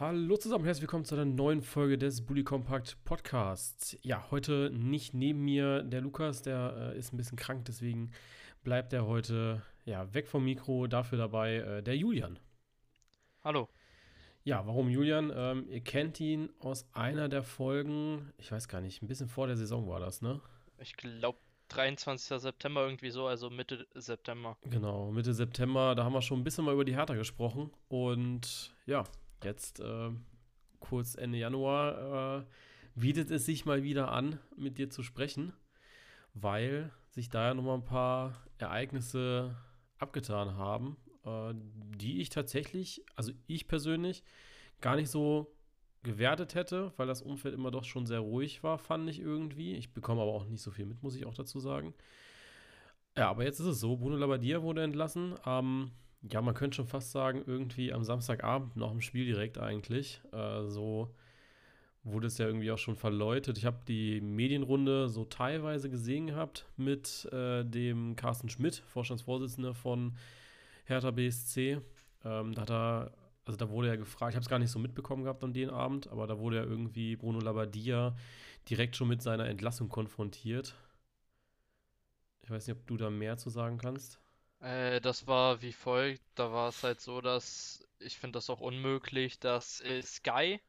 Hallo zusammen, herzlich willkommen zu einer neuen Folge des Bully Compact Podcasts. Ja, heute nicht neben mir der Lukas, der äh, ist ein bisschen krank, deswegen bleibt er heute ja, weg vom Mikro. Dafür dabei äh, der Julian. Hallo. Ja, warum Julian? Ähm, ihr kennt ihn aus einer der Folgen, ich weiß gar nicht, ein bisschen vor der Saison war das, ne? Ich glaube 23. September irgendwie so, also Mitte September. Genau, Mitte September, da haben wir schon ein bisschen mal über die Hertha gesprochen. Und ja, jetzt äh, kurz Ende Januar äh, bietet es sich mal wieder an, mit dir zu sprechen, weil sich da ja nochmal ein paar Ereignisse abgetan haben, äh, die ich tatsächlich, also ich persönlich, gar nicht so gewertet hätte, weil das Umfeld immer doch schon sehr ruhig war, fand ich irgendwie. Ich bekomme aber auch nicht so viel mit, muss ich auch dazu sagen. Ja, aber jetzt ist es so, Bruno Labbadia wurde entlassen. Ähm, ja, man könnte schon fast sagen, irgendwie am Samstagabend nach dem Spiel direkt eigentlich. Äh, so wurde es ja irgendwie auch schon verläutet. Ich habe die Medienrunde so teilweise gesehen gehabt mit äh, dem Carsten Schmidt, Vorstandsvorsitzender von Hertha BSC. Ähm, da hat er also da wurde ja gefragt, ich habe es gar nicht so mitbekommen gehabt an den Abend, aber da wurde ja irgendwie Bruno Labbadia direkt schon mit seiner Entlassung konfrontiert. Ich weiß nicht, ob du da mehr zu sagen kannst. Äh, das war wie folgt. Da war es halt so, dass ich finde das auch unmöglich, dass äh, Sky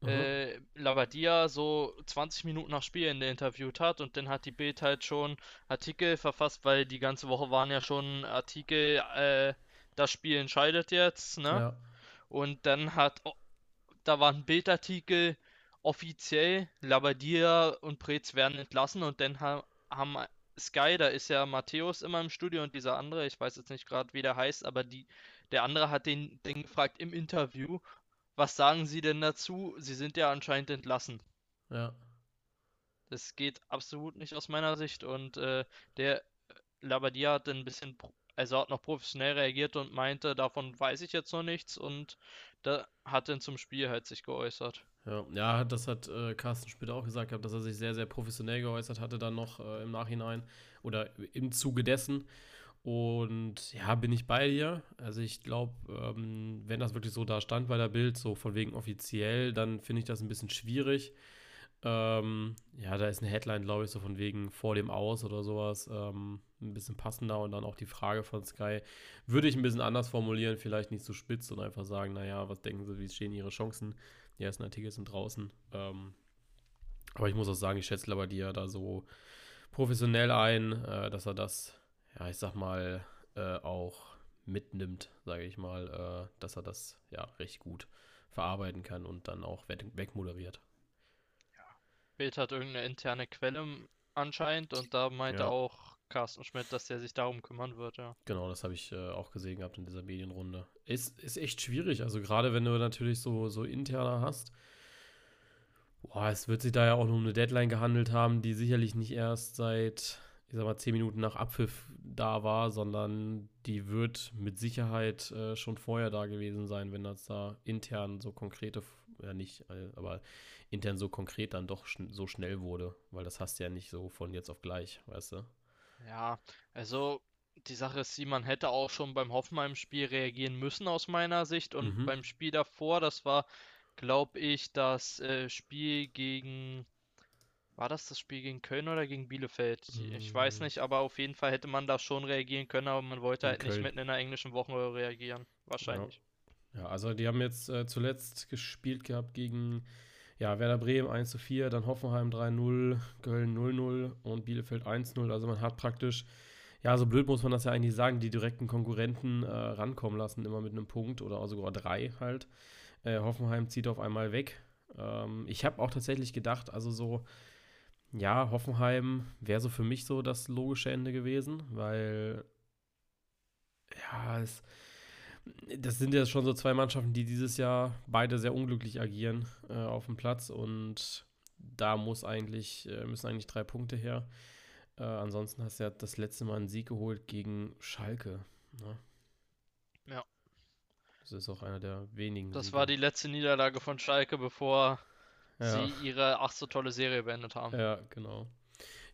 mhm. äh, Labadia so 20 Minuten nach Spielende interviewt hat und dann hat die Bild halt schon Artikel verfasst, weil die ganze Woche waren ja schon Artikel, äh, das Spiel entscheidet jetzt, ne? Ja. Und dann hat, da war ein Bildartikel offiziell, Labadia und Preetz werden entlassen und dann ha haben Sky, da ist ja Matthäus immer im Studio und dieser andere, ich weiß jetzt nicht gerade, wie der heißt, aber die, der andere hat den, den gefragt im Interview, was sagen Sie denn dazu? Sie sind ja anscheinend entlassen. Ja. Das geht absolut nicht aus meiner Sicht und äh, der Labadia hat ein bisschen also hat noch professionell reagiert und meinte, davon weiß ich jetzt noch nichts und da hat dann zum Spiel halt sich geäußert. Ja, ja das hat äh, Carsten später auch gesagt, dass er sich sehr, sehr professionell geäußert hatte, dann noch äh, im Nachhinein oder im Zuge dessen. Und ja, bin ich bei dir. Also ich glaube, ähm, wenn das wirklich so da stand bei der Bild, so von wegen offiziell, dann finde ich das ein bisschen schwierig. Ähm, ja, da ist eine Headline, glaube ich, so von wegen vor dem Aus oder sowas. Ähm, ein bisschen passender und dann auch die Frage von Sky würde ich ein bisschen anders formulieren, vielleicht nicht so spitz und einfach sagen, naja, was denken Sie, wie stehen Ihre Chancen? Die ersten Artikel sind draußen. Ähm, aber ich muss auch sagen, ich schätze Labadia da so professionell ein, äh, dass er das, ja, ich sag mal, äh, auch mitnimmt, sage ich mal, äh, dass er das ja recht gut verarbeiten kann und dann auch wegmoderiert. Bild hat irgendeine interne Quelle anscheinend und da meinte ja. auch Carsten Schmidt, dass der sich darum kümmern wird, ja. Genau, das habe ich äh, auch gesehen gehabt in dieser Medienrunde. Ist, ist echt schwierig, also gerade wenn du natürlich so, so interner hast. Boah, es wird sich da ja auch nur um eine Deadline gehandelt haben, die sicherlich nicht erst seit, ich sag mal, zehn Minuten nach Abpfiff da war, sondern die wird mit Sicherheit äh, schon vorher da gewesen sein, wenn das da intern so konkrete, ja nicht, äh, aber intern so konkret dann doch schn so schnell wurde, weil das hast du ja nicht so von jetzt auf gleich, weißt du? Ja, also die Sache ist, man hätte auch schon beim Hoffenheim-Spiel reagieren müssen aus meiner Sicht und mhm. beim Spiel davor, das war, glaube ich, das äh, Spiel gegen war das das Spiel gegen Köln oder gegen Bielefeld? Ich weiß hm. nicht, aber auf jeden Fall hätte man da schon reagieren können, aber man wollte halt Köln. nicht mitten in der englischen Woche reagieren. Wahrscheinlich. Ja, ja also die haben jetzt äh, zuletzt gespielt gehabt gegen ja, Werder Bremen 1 zu 4, dann Hoffenheim 3-0, Köln 0-0 und Bielefeld 1-0. Also man hat praktisch, ja, so blöd muss man das ja eigentlich sagen, die direkten Konkurrenten äh, rankommen lassen, immer mit einem Punkt oder sogar drei halt. Äh, Hoffenheim zieht auf einmal weg. Ähm, ich habe auch tatsächlich gedacht, also so, ja, Hoffenheim wäre so für mich so das logische Ende gewesen, weil ja, es das sind ja schon so zwei Mannschaften, die dieses Jahr beide sehr unglücklich agieren äh, auf dem Platz und da muss eigentlich, äh, müssen eigentlich drei Punkte her. Äh, ansonsten hast du ja das letzte Mal einen Sieg geholt gegen Schalke. Ne? Ja. Das ist auch einer der wenigen. Das Siege. war die letzte Niederlage von Schalke, bevor ja. sie ihre ach so tolle Serie beendet haben. Ja, genau.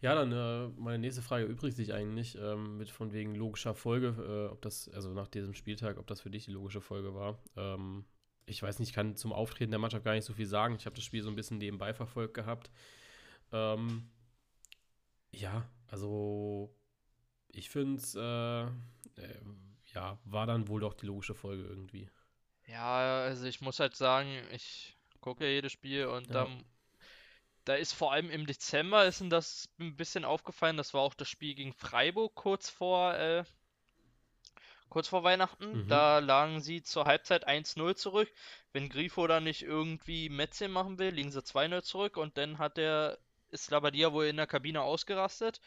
Ja, dann äh, meine nächste Frage übrigt sich eigentlich ähm, mit von wegen logischer Folge, äh, ob das, also nach diesem Spieltag, ob das für dich die logische Folge war. Ähm, ich weiß nicht, ich kann zum Auftreten der Mannschaft gar nicht so viel sagen. Ich habe das Spiel so ein bisschen nebenbei verfolgt gehabt. Ähm, ja, also ich finde es, äh, äh, ja, war dann wohl doch die logische Folge irgendwie. Ja, also ich muss halt sagen, ich gucke jedes Spiel und ja. dann da ist vor allem im Dezember ist das ein bisschen aufgefallen. Das war auch das Spiel gegen Freiburg kurz vor, äh, kurz vor Weihnachten. Mhm. Da lagen sie zur Halbzeit 1-0 zurück. Wenn Grifo da nicht irgendwie Metze machen will, liegen sie 2-0 zurück und dann hat der ist Labadia wohl in der Kabine ausgerastet.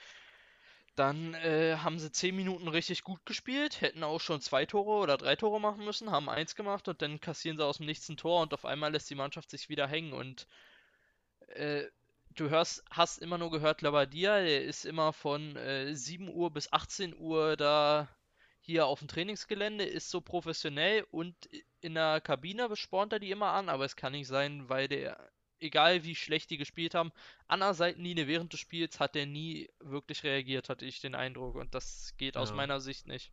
Dann äh, haben sie 10 Minuten richtig gut gespielt, hätten auch schon zwei Tore oder drei Tore machen müssen, haben eins gemacht und dann kassieren sie aus dem Nichts ein Tor und auf einmal lässt die Mannschaft sich wieder hängen und äh, du hörst, hast immer nur gehört, Labadia, der ist immer von äh, 7 Uhr bis 18 Uhr da hier auf dem Trainingsgelände, ist so professionell und in der Kabine bespornt er die immer an, aber es kann nicht sein, weil der, egal wie schlecht die gespielt haben, an der Seitenlinie während des Spiels hat der nie wirklich reagiert, hatte ich den Eindruck und das geht ja. aus meiner Sicht nicht.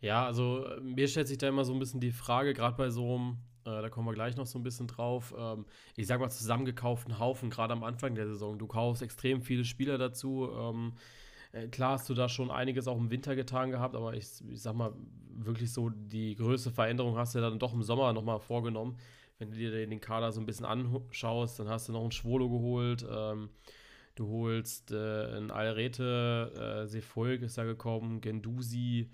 Ja, also mir stellt sich da immer so ein bisschen die Frage, gerade bei so einem äh, da kommen wir gleich noch so ein bisschen drauf. Ähm, ich sag mal, zusammengekauften Haufen, gerade am Anfang der Saison. Du kaufst extrem viele Spieler dazu. Ähm, äh, klar hast du da schon einiges auch im Winter getan gehabt, aber ich, ich sag mal, wirklich so die größte Veränderung hast du dann doch im Sommer nochmal vorgenommen. Wenn du dir den Kader so ein bisschen anschaust, dann hast du noch einen Schwolo geholt. Ähm, du holst äh, einen Alrete, äh, Sefolk ist da gekommen, Gendusi,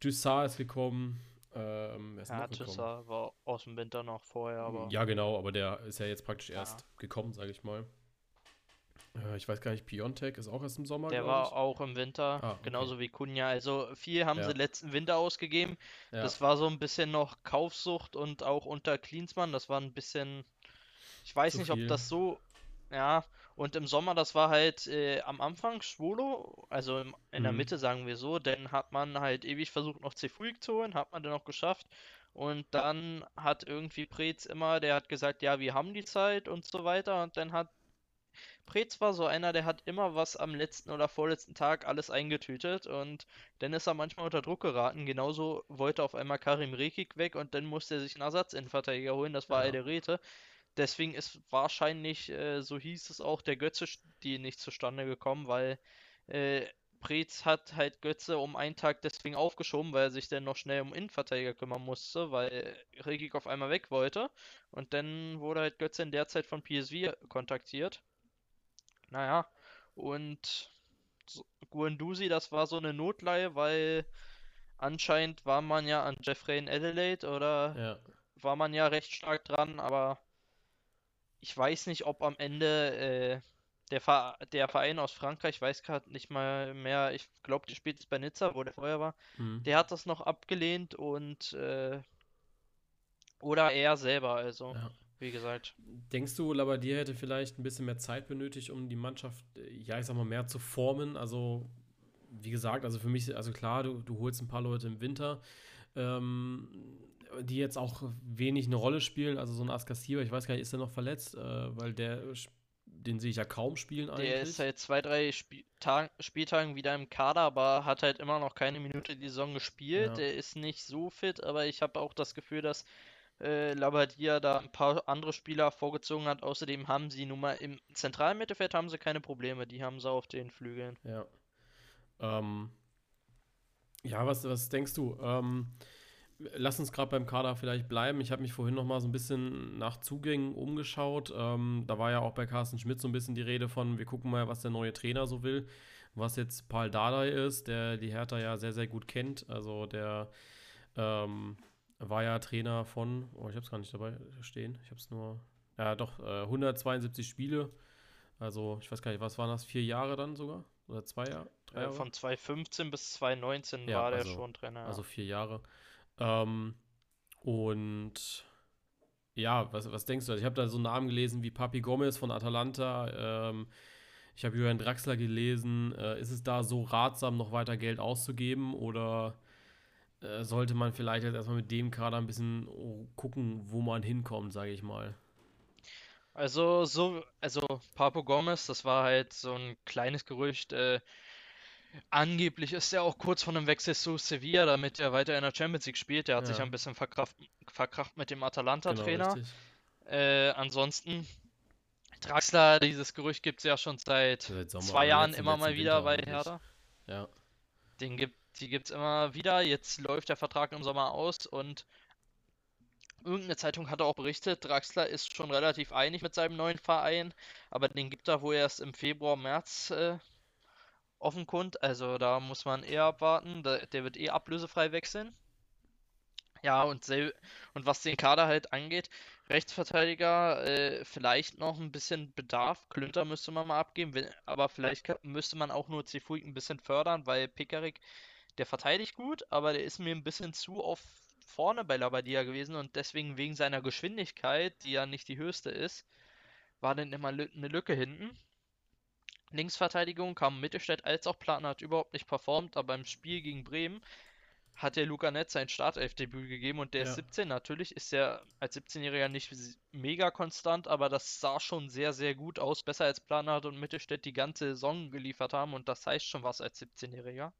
Dussar ist gekommen. Ähm, ist ja, Tissa war aus dem Winter noch vorher, aber. Ja, genau, aber der ist ja jetzt praktisch erst gekommen, sage ich mal. Äh, ich weiß gar nicht, Piontek ist auch erst im Sommer. Der war ich. auch im Winter, ah, okay. genauso wie Kunja. Also viel haben ja. sie letzten Winter ausgegeben. Ja. Das war so ein bisschen noch Kaufsucht und auch unter Klinsmann. Das war ein bisschen. Ich weiß Zu nicht, viel. ob das so. Ja, und im Sommer, das war halt äh, am Anfang Schwolo, also im, in mhm. der Mitte sagen wir so, dann hat man halt ewig versucht noch Cefuig zu holen, hat man dann auch geschafft. Und dann hat irgendwie Preetz immer, der hat gesagt, ja, wir haben die Zeit und so weiter. Und dann hat Preetz war so einer, der hat immer was am letzten oder vorletzten Tag alles eingetütet und dann ist er manchmal unter Druck geraten. Genauso wollte auf einmal Karim Rekik weg und dann musste er sich einen Ersatzinnenverteidiger holen, das war ja. Rete. Deswegen ist wahrscheinlich, äh, so hieß es auch, der Götze die nicht zustande gekommen, weil äh, Preetz hat halt Götze um einen Tag deswegen aufgeschoben, weil er sich dann noch schnell um Innenverteidiger kümmern musste, weil Regik auf einmal weg wollte. Und dann wurde halt Götze in der Zeit von PSV kontaktiert. Naja, und Guendouzi, das war so eine Notleihe, weil anscheinend war man ja an Jeffrey in Adelaide oder ja. war man ja recht stark dran, aber ich weiß nicht, ob am Ende äh, der, Ver der Verein aus Frankreich, weiß gerade nicht mal mehr, ich glaube, der spielt jetzt bei Nizza, wo der vorher war, mhm. der hat das noch abgelehnt und äh, oder er selber, also. Ja. Wie gesagt. Denkst du, Labadier hätte vielleicht ein bisschen mehr Zeit benötigt, um die Mannschaft, äh, ja, ich sag mal, mehr zu formen? Also, wie gesagt, also für mich, also klar, du, du holst ein paar Leute im Winter. Ähm, die jetzt auch wenig eine Rolle spielen. Also so ein Askasiba, ich weiß gar nicht, ist er noch verletzt? Äh, weil der, den sehe ich ja kaum spielen eigentlich. Der ist seit zwei, drei Spiel Spieltagen wieder im Kader, aber hat halt immer noch keine Minute die Saison gespielt. Ja. Der ist nicht so fit, aber ich habe auch das Gefühl, dass äh, Labadia da ein paar andere Spieler vorgezogen hat. Außerdem haben sie nun mal im zentralen Mittelfeld haben sie keine Probleme. Die haben sie auf den Flügeln. Ja. Ähm, ja, was, was denkst du? Ähm, lass uns gerade beim Kader vielleicht bleiben. Ich habe mich vorhin noch mal so ein bisschen nach Zugängen umgeschaut. Ähm, da war ja auch bei Carsten Schmidt so ein bisschen die Rede von, wir gucken mal, was der neue Trainer so will. Was jetzt Paul Dardai ist, der die Hertha ja sehr, sehr gut kennt. Also der ähm, war ja Trainer von, oh, ich habe es gar nicht dabei stehen. Ich habe es nur, ja doch, äh, 172 Spiele. Also ich weiß gar nicht, was waren das, vier Jahre dann sogar? Oder zwei Jahre? Drei Jahre? Von 2015 bis 2019 ja, war der also, schon Trainer. Also vier Jahre. Ähm, und ja, was, was denkst du? Also ich habe da so Namen gelesen wie Papi Gomez von Atalanta. Ähm, ich habe Jürgen Draxler gelesen. Äh, ist es da so ratsam, noch weiter Geld auszugeben oder äh, sollte man vielleicht jetzt erstmal mit dem Kader ein bisschen gucken, wo man hinkommt, sage ich mal? Also, so, also Papo Gomez, das war halt so ein kleines Gerücht. Äh, Angeblich ist er auch kurz vor einem Wechsel zu Sevilla, damit er weiter in der Champions League spielt. Der hat Ja. sich ein bisschen verkraft, verkracht mit dem Genau, Atalanta-Trainer. richtig. äh, ansonsten, Draxler, dieses Gerücht gibt es ja schon seit Seit Sommer, zwei Jahren letzten- immer mal wieder Winter bei. Hertha. Ja. Den gibt, die gibt es immer wieder. Jetzt läuft der Vertrag im Sommer aus und irgendeine Zeitung hatte auch berichtet, Draxler ist schon relativ einig mit seinem neuen Verein, aber den gibt er wohl erst im Februar, März äh, offenkund. Also da muss man eher abwarten. Der, der wird eh ablösefrei wechseln. Ja, und, und was den Kader halt angeht, Rechtsverteidiger, äh, vielleicht noch ein bisschen Bedarf. Klünter müsste man mal abgeben, wenn, aber vielleicht müsste man auch nur Cefuig ein bisschen fördern, weil Pekarik, der verteidigt gut, aber der ist mir ein bisschen zu auf vorne bei Labadia gewesen und deswegen wegen seiner Geschwindigkeit, die ja nicht die höchste ist, war dann immer eine Lücke hinten. Linksverteidigung kam Mittelstädt als auch Platten hat überhaupt nicht performt, aber im Spiel gegen Bremen hat der Luca Netz sein Startelfdebüt gegeben und der Ja. ist 17. Natürlich ist er als 17-Jähriger nicht mega konstant, aber das sah schon sehr, sehr gut aus. Besser als Planert und Mittelstädt die ganze Saison geliefert haben und das heißt schon was als 17-Jähriger.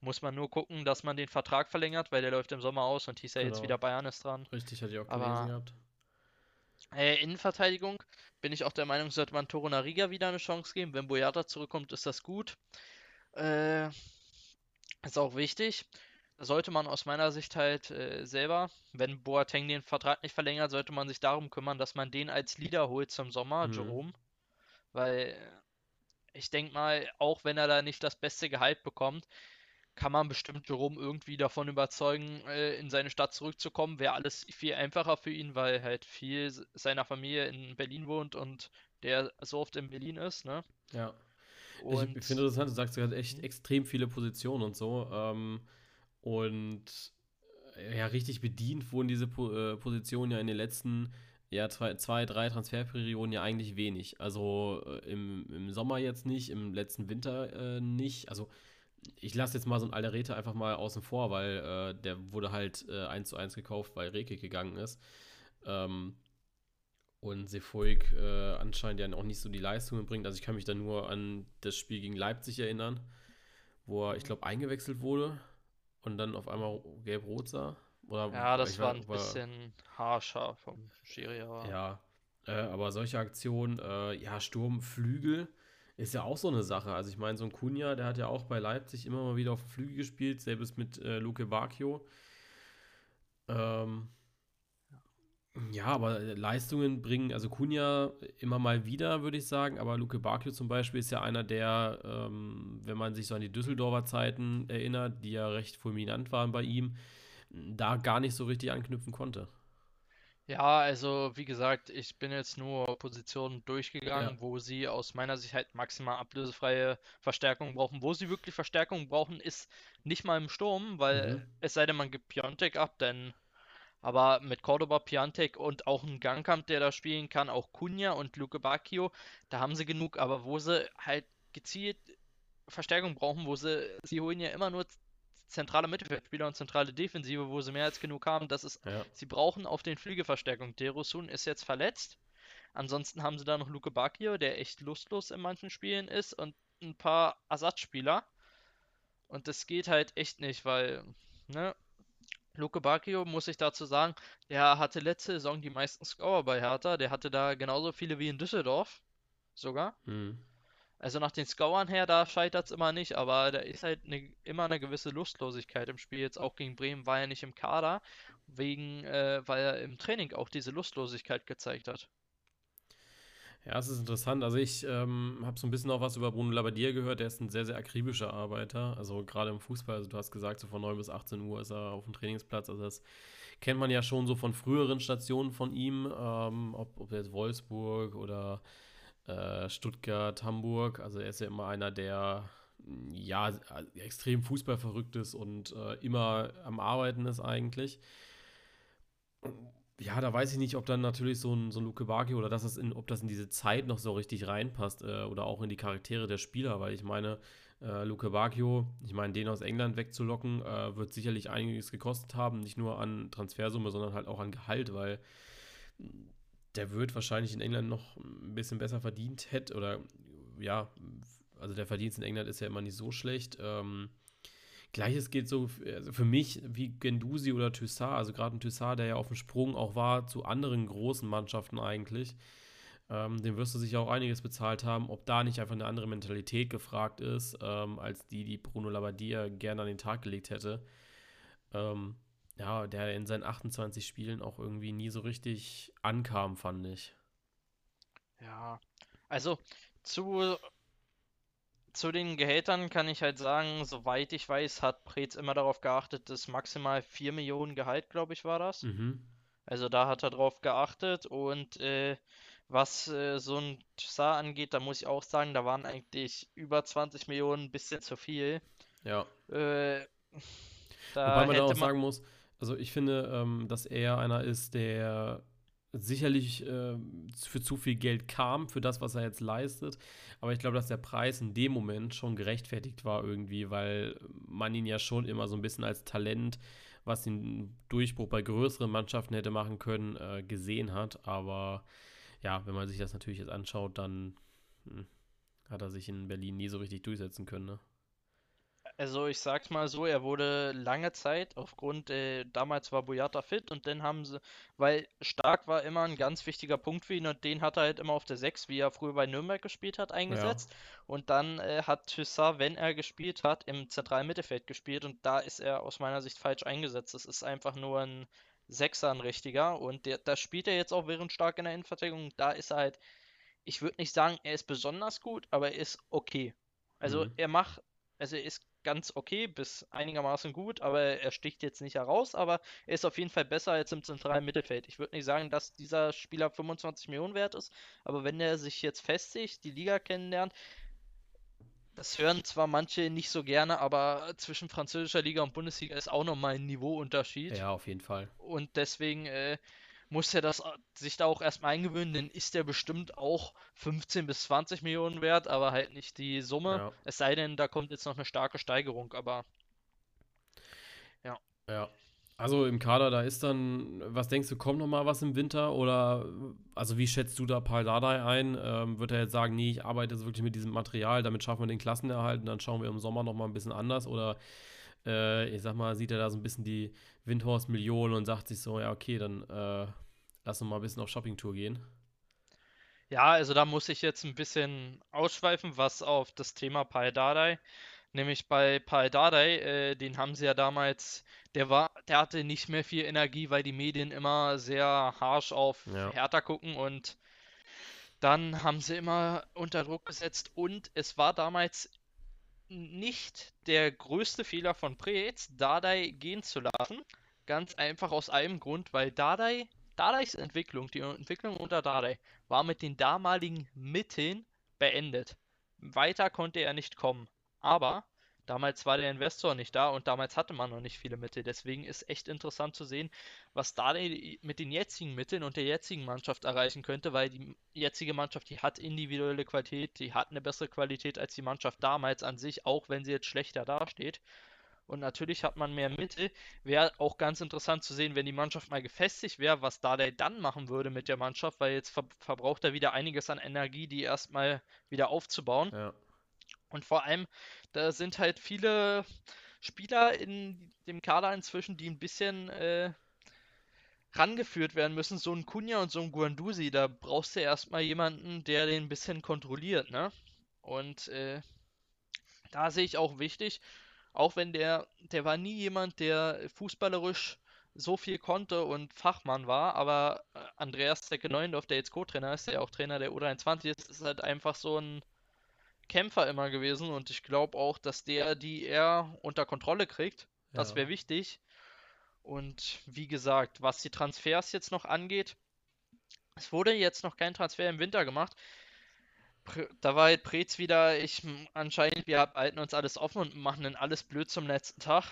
Muss man nur gucken, dass man den Vertrag verlängert, weil der läuft im Sommer aus und hieß ja jetzt Genau. wieder Bayern ist dran. Richtig, hatte ich auch Aber- gelesen gehabt. Äh, Innenverteidigung bin ich auch der Meinung, sollte man Torunariga wieder eine Chance geben. Wenn Boyata zurückkommt, ist das gut. Äh, ist auch wichtig. Sollte man aus meiner Sicht halt äh, selber, wenn Boateng den Vertrag nicht verlängert, sollte man sich darum kümmern, dass man den als Leader holt zum Sommer, Mhm. Jerome. Weil ich denke mal, auch wenn er da nicht das beste Gehalt bekommt, kann man bestimmt Jerome irgendwie davon überzeugen, äh, in seine Stadt zurückzukommen. Wäre alles viel einfacher für ihn, weil halt viel seiner Familie in Berlin wohnt und der so oft in Berlin ist, ne? Ja. Ich, Und ich finde interessant, du sagst gerade echt Mhm. extrem viele Positionen und so. Ähm, und äh, ja, richtig bedient wurden diese po äh, Positionen ja in den letzten ja, zwei, zwei, drei Transferperioden ja eigentlich wenig. Also äh, im, im Sommer jetzt nicht, im letzten Winter äh, nicht. Also ich lasse jetzt mal so ein Alderete einfach mal außen vor, weil äh, der wurde halt äh, 1 zu 1 gekauft, weil Reke gegangen ist. Ähm, und Sefuig äh, anscheinend ja auch nicht so die Leistungen bringt. Also ich kann mich da nur an das Spiel gegen Leipzig erinnern, wo er, ich glaube, eingewechselt wurde und dann auf einmal gelb-rot sah. Oder, ja, das war ein bisschen harscher vom Schiri, Ja, äh, aber solche Aktionen, äh, ja, Sturm, Flügel ist ja auch so eine Sache. Also ich meine, so ein Kunja, der hat ja auch bei Leipzig immer mal wieder auf dem Flügel gespielt, selbst mit äh, Luke Bacchio. Ähm, ja, aber Leistungen bringen, also Kunja immer mal wieder, würde ich sagen, aber Luke Bacchio zum Beispiel ist ja einer, der, ähm, wenn man sich so an die Düsseldorfer Zeiten erinnert, die ja recht fulminant waren bei ihm, da gar nicht so richtig anknüpfen konnte. Ja, also wie gesagt, ich bin jetzt nur Positionen durchgegangen, Ja. wo sie aus meiner Sicht halt maximal ablösefreie Verstärkung brauchen. Wo sie wirklich Verstärkung brauchen, ist nicht mal im Sturm, weil Mhm. es sei denn, man gibt Piontek ab, denn aber mit Cordoba, Piontek und auch ein Gangkamp, der da spielen kann, auch Cunha und Luke Bacchio, da haben sie genug, aber wo sie halt gezielt Verstärkung brauchen, wo sie, sie holen ja immer nur zentrale Mittelfeldspieler und zentrale Defensive, wo sie mehr als genug haben, das ist Ja. Sie brauchen auf den Flügel Verstärkung. Derosun ist jetzt verletzt. Ansonsten haben sie da noch Luke Bacchio, der echt lustlos in manchen Spielen ist und ein paar Ersatzspieler. Und das geht halt echt nicht, weil, ne, Luke Bacchio, muss ich dazu sagen, der hatte letzte Saison die meisten Scorer bei Hertha. Der hatte da genauso viele wie in Düsseldorf. Sogar. Mhm. Also nach den Scorern her, da scheitert es immer nicht, aber da ist halt ne, immer eine gewisse Lustlosigkeit im Spiel. Jetzt auch gegen Bremen war er nicht im Kader, wegen, äh, weil er im Training auch diese Lustlosigkeit gezeigt hat. Ja, es ist interessant. Also ich ähm, habe so ein bisschen auch was über Bruno Labbadia gehört. Der ist ein sehr, sehr akribischer Arbeiter. Also gerade im Fußball. Also du hast gesagt, so von 9 bis 18 Uhr ist er auf dem Trainingsplatz. Also das kennt man ja schon so von früheren Stationen von ihm. Ähm, ob, ob jetzt Wolfsburg oder äh, Stuttgart, Hamburg. Also er ist ja immer einer, der ja extrem fußballverrückt ist und äh, immer am Arbeiten ist eigentlich. Ja, da weiß ich nicht, ob dann natürlich so ein, so ein Luke Bacchio oder dass das in, ob das in diese Zeit noch so richtig reinpasst äh, oder auch in die Charaktere der Spieler, weil ich meine, äh, Luke Bacchio, ich meine, den aus England wegzulocken, äh, wird sicherlich einiges gekostet haben, nicht nur an Transfersumme, sondern halt auch an Gehalt, weil der wird wahrscheinlich in England noch ein bisschen besser verdient hätte oder ja, also der Verdienst in England ist ja immer nicht so schlecht. Ähm, Gleiches geht so also für mich wie Gendusi oder Thyssard, also gerade ein Thyssard, der ja auf dem Sprung auch war zu anderen großen Mannschaften eigentlich. Ähm, dem wirst du sich auch einiges bezahlt haben, ob da nicht einfach eine andere Mentalität gefragt ist, ähm, als die, die Bruno Labbadia gerne an den Tag gelegt hätte. Ähm, ja, der in seinen 28 Spielen auch irgendwie nie so richtig ankam, fand ich. Ja, also zu, zu den Gehältern kann ich halt sagen, soweit ich weiß, hat Preetz immer darauf geachtet, dass maximal 4 Millionen Gehalt, glaube ich, war das. Mhm. Also da hat er drauf geachtet und äh, was äh, so ein Tsar angeht, da muss ich auch sagen, da waren eigentlich über 20 Millionen ein bisschen zu viel. Ja. Äh, da Wobei man da auch man sagen muss, also ich finde, ähm, dass er einer ist, der sicherlich äh, für zu viel Geld kam, für das, was er jetzt leistet. Aber ich glaube, dass der Preis in dem Moment schon gerechtfertigt war irgendwie, weil man ihn ja schon immer so ein bisschen als Talent, was den Durchbruch bei größeren Mannschaften hätte machen können, äh, gesehen hat. Aber ja, wenn man sich das natürlich jetzt anschaut, dann hm, hat er sich in Berlin nie so richtig durchsetzen können. Ne? Also ich sag's mal so, er wurde lange Zeit aufgrund, äh, damals war Boyata fit und dann haben sie, weil Stark war immer ein ganz wichtiger Punkt für ihn und den hat er halt immer auf der 6, wie er früher bei Nürnberg gespielt hat, eingesetzt. Ja. Und dann äh, hat Thyssa, wenn er gespielt hat, im zentralen Mittelfeld gespielt und da ist er aus meiner Sicht falsch eingesetzt. Das ist einfach nur ein Sechser, ein richtiger und der, da spielt er jetzt auch während Stark in der Innenverteidigung. Da ist er halt, ich würde nicht sagen, er ist besonders gut, aber er ist okay. Also mhm. er macht, also er ist ganz okay bis einigermaßen gut, aber er sticht jetzt nicht heraus, aber er ist auf jeden Fall besser als im zentralen Mittelfeld. Ich würde nicht sagen, dass dieser Spieler 25 Millionen wert ist, aber wenn er sich jetzt festigt, die Liga kennenlernt, das hören zwar manche nicht so gerne, aber zwischen französischer Liga und Bundesliga ist auch nochmal ein Niveauunterschied. Ja, auf jeden Fall. Und deswegen äh, muss er das sich da auch erstmal eingewöhnen, dann ist er bestimmt auch 15 bis 20 Millionen wert, aber halt nicht die Summe. Ja. Es sei denn, da kommt jetzt noch eine starke Steigerung, aber ja. Ja. Also im Kader, da ist dann, was denkst du, kommt noch mal was im Winter? Oder, also wie schätzt du da Paul Dardai ein? Ähm, wird er jetzt sagen, nee, ich arbeite jetzt wirklich mit diesem Material, damit schaffen wir den Klassenerhalt und dann schauen wir im Sommer noch mal ein bisschen anders? Oder äh, ich sag mal, sieht er da so ein bisschen die Windhorst-Millionen und sagt sich so, ja, okay, dann äh, lass uns mal ein bisschen auf Shoppingtour gehen. Ja, also da muss ich jetzt ein bisschen ausschweifen, was auf das Thema Pai Dardai. Nämlich bei Pai Dardai, äh, den haben sie ja damals, der war, der hatte nicht mehr viel Energie, weil die Medien immer sehr harsh auf ja. Hertha gucken und dann haben sie immer unter Druck gesetzt und es war damals nicht der größte Fehler von Preetz, Dardai gehen zu lassen. Ganz einfach aus einem Grund, weil Dardai, Dardais Entwicklung, die Entwicklung unter Dardai, war mit den damaligen Mitteln beendet. Weiter konnte er nicht kommen. Aber Damals war der Investor nicht da und damals hatte man noch nicht viele Mittel. Deswegen ist echt interessant zu sehen, was da mit den jetzigen Mitteln und der jetzigen Mannschaft erreichen könnte, weil die jetzige Mannschaft, die hat individuelle Qualität, die hat eine bessere Qualität als die Mannschaft damals an sich, auch wenn sie jetzt schlechter dasteht. Und natürlich hat man mehr Mittel. Wäre auch ganz interessant zu sehen, wenn die Mannschaft mal gefestigt wäre, was Dardai dann machen würde mit der Mannschaft, weil jetzt ver verbraucht er wieder einiges an Energie, die erstmal wieder aufzubauen. Ja. Und vor allem, da sind halt viele Spieler in dem Kader inzwischen, die ein bisschen äh, rangeführt werden müssen. So ein Kunja und so ein Guandusi, da brauchst du erstmal jemanden, der den ein bisschen kontrolliert, ne? Und äh, da sehe ich auch wichtig, auch wenn der, der war nie jemand, der fußballerisch so viel konnte und Fachmann war, aber äh, Andreas Decke Neuendorf, der jetzt Co-Trainer ist, der auch Trainer der U23 ist, ist halt einfach so ein Kämpfer immer gewesen und ich glaube auch, dass der die er unter Kontrolle kriegt. Das wäre wichtig. Und wie gesagt, was die Transfers jetzt noch angeht, es wurde jetzt noch kein Transfer im Winter gemacht. Da war halt Prez wieder, ich anscheinend, wir halten uns alles offen und machen dann alles blöd zum letzten Tag.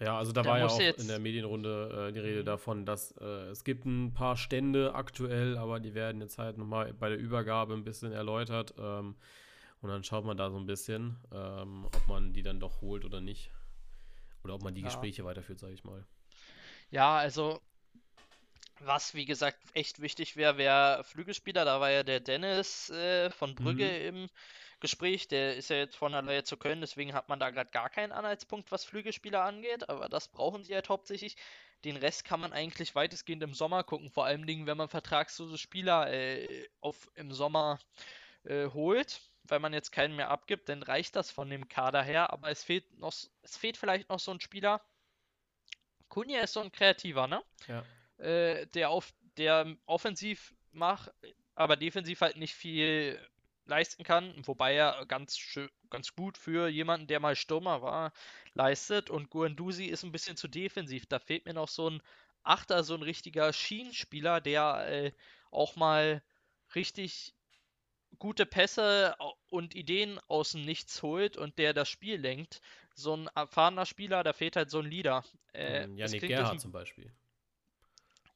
Ja, also da, da war ja auch in der Medienrunde äh, die Rede davon, dass äh, es gibt ein paar Stände aktuell, aber die werden jetzt halt nochmal bei der Übergabe ein bisschen erläutert. Ähm, und dann schaut man da so ein bisschen, ähm, ob man die dann doch holt oder nicht. Oder ob man die ja. Gespräche weiterführt, sage ich mal. Ja, also was wie gesagt echt wichtig wäre, wäre Flügelspieler. Da war ja der Dennis äh, von Brügge mhm. im Gespräch. Der ist ja jetzt von der Leihe zu Köln, deswegen hat man da gerade gar keinen Anhaltspunkt, was Flügelspieler angeht. Aber das brauchen sie halt hauptsächlich. Den Rest kann man eigentlich weitestgehend im Sommer gucken. Vor allem Dingen, wenn man vertragslose Spieler äh, auf, im Sommer äh, holt, weil man jetzt keinen mehr abgibt, dann reicht das von dem Kader her. Aber es fehlt noch, es fehlt vielleicht noch so ein Spieler. Kunja ist so ein Kreativer, ne? Ja. Äh, der auf, der offensiv macht, aber defensiv halt nicht viel leisten kann, wobei er ganz schön, ganz gut für jemanden, der mal Stürmer war, leistet. Und Guendouzi ist ein bisschen zu defensiv. Da fehlt mir noch so ein Achter, so ein richtiger Schienenspieler, der äh, auch mal richtig gute Pässe und Ideen aus dem Nichts holt und der das Spiel lenkt. So ein erfahrener Spieler, da fehlt halt so ein Leader. Äh, Janik Gerhard zum Beispiel.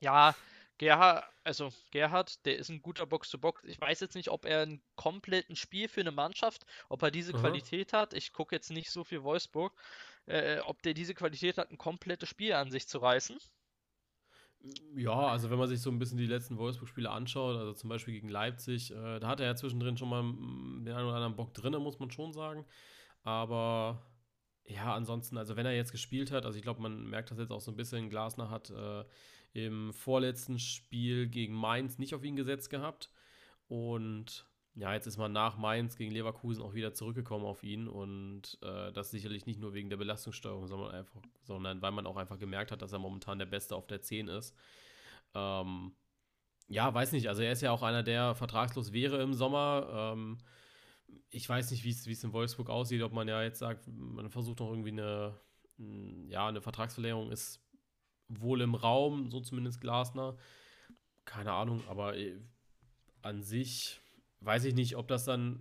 Ja, Gerhard, also Gerhard, der ist ein guter Box-to-Box. Ich weiß jetzt nicht, ob er einen kompletten Spiel für eine Mannschaft, ob er diese Aha. Qualität hat. Ich gucke jetzt nicht so viel Wolfsburg, äh, ob der diese Qualität hat, ein komplettes Spiel an sich zu reißen. Ja, also wenn man sich so ein bisschen die letzten Wolfsburg-Spiele anschaut, also zum Beispiel gegen Leipzig, äh, da hat er ja zwischendrin schon mal den einen oder anderen Bock drin, muss man schon sagen. Aber ja, ansonsten, also wenn er jetzt gespielt hat, also ich glaube, man merkt das jetzt auch so ein bisschen, Glasner hat äh, im vorletzten Spiel gegen Mainz nicht auf ihn gesetzt gehabt. Und ja, jetzt ist man nach Mainz gegen Leverkusen auch wieder zurückgekommen auf ihn und äh, das sicherlich nicht nur wegen der Belastungssteuerung, sondern einfach, sondern weil man auch einfach gemerkt hat, dass er momentan der Beste auf der 10 ist. Ähm, ja, weiß nicht, also er ist ja auch einer, der vertragslos wäre im Sommer. Ähm, ich weiß nicht, wie es in Wolfsburg aussieht, ob man ja jetzt sagt, man versucht noch irgendwie eine, ja, eine Vertragsverlängerung ist wohl im Raum, so zumindest Glasner. Keine Ahnung, aber äh, an sich weiß ich nicht, ob das dann